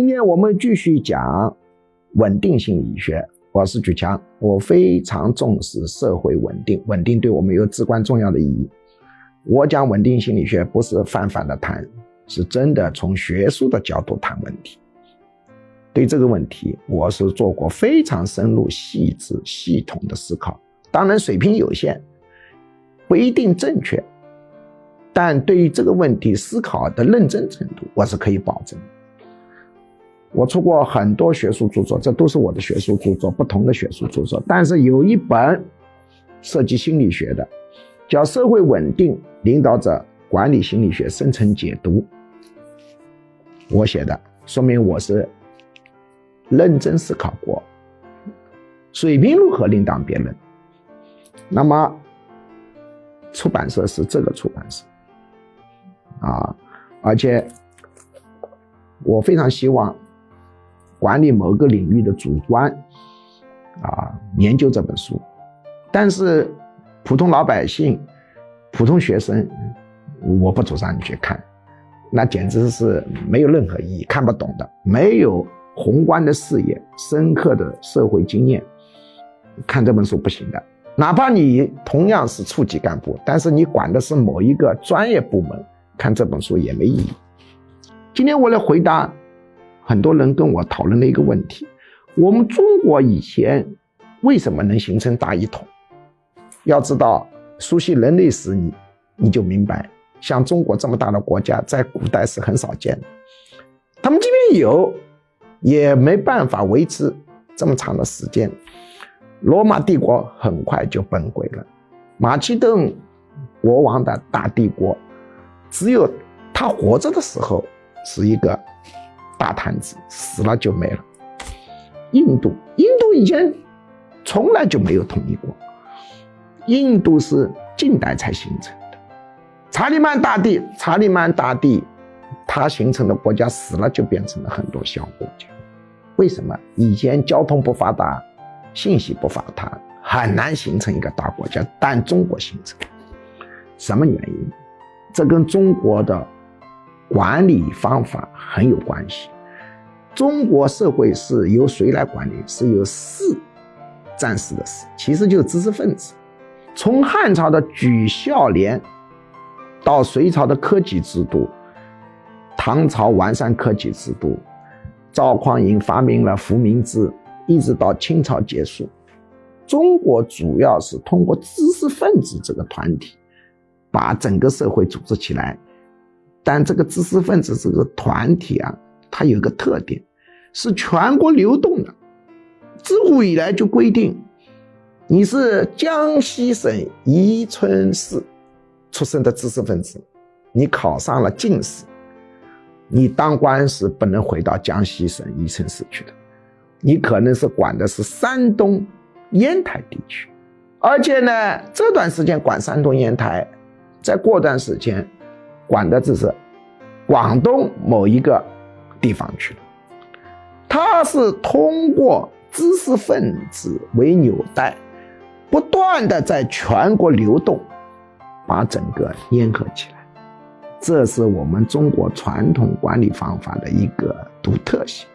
今天我们继续讲稳定心理学。我是举强，我非常重视社会稳定，稳定对我们有至关重要的意义。我讲稳定心理学不是泛泛的谈，是真的从学术的角度谈问题。对这个问题，我是做过非常深入、细致、系统的思考。当然，水平有限，不一定正确，但对于这个问题思考的认真程度，我是可以保证。我出过很多学术著作，这都是我的学术著作，不同的学术著作。但是有一本涉及心理学的，叫《社会稳定领导者管理心理学深层解读》，我写的，说明我是认真思考过，水平如何另当别论。那么，出版社是这个出版社，啊，而且我非常希望。管理某个领域的主观，啊，研究这本书，但是普通老百姓、普通学生，我不主张你去看，那简直是没有任何意义，看不懂的，没有宏观的视野、深刻的社会经验，看这本书不行的。哪怕你同样是处级干部，但是你管的是某一个专业部门，看这本书也没意义。今天我来回答。很多人跟我讨论了一个问题：我们中国以前为什么能形成大一统？要知道，熟悉人类史，你你就明白，像中国这么大的国家，在古代是很少见的。他们即便有，也没办法维持这么长的时间。罗马帝国很快就崩溃了，马其顿国王的大帝国，只有他活着的时候是一个。大摊子死了就没了。印度，印度以前从来就没有统一过，印度是近代才形成的。查理曼大帝，查理曼大帝他形成的国家死了就变成了很多小国家。为什么？以前交通不发达，信息不发达，很难形成一个大国家。但中国形成，什么原因？这跟中国的。管理方法很有关系。中国社会是由谁来管理？是由士，战士的士，其实就是知识分子。从汉朝的举孝廉，到隋朝的科举制度，唐朝完善科举制度，赵匡胤发明了复名制，一直到清朝结束，中国主要是通过知识分子这个团体，把整个社会组织起来。但这个知识分子这个团体啊，它有个特点，是全国流动的。自古以来就规定，你是江西省宜春市出生的知识分子，你考上了进士，你当官是不能回到江西省宜春市去的，你可能是管的是山东烟台地区，而且呢，这段时间管山东烟台，再过段时间。管的只是广东某一个地方去了，他是通过知识分子为纽带，不断的在全国流动，把整个粘合起来。这是我们中国传统管理方法的一个独特性。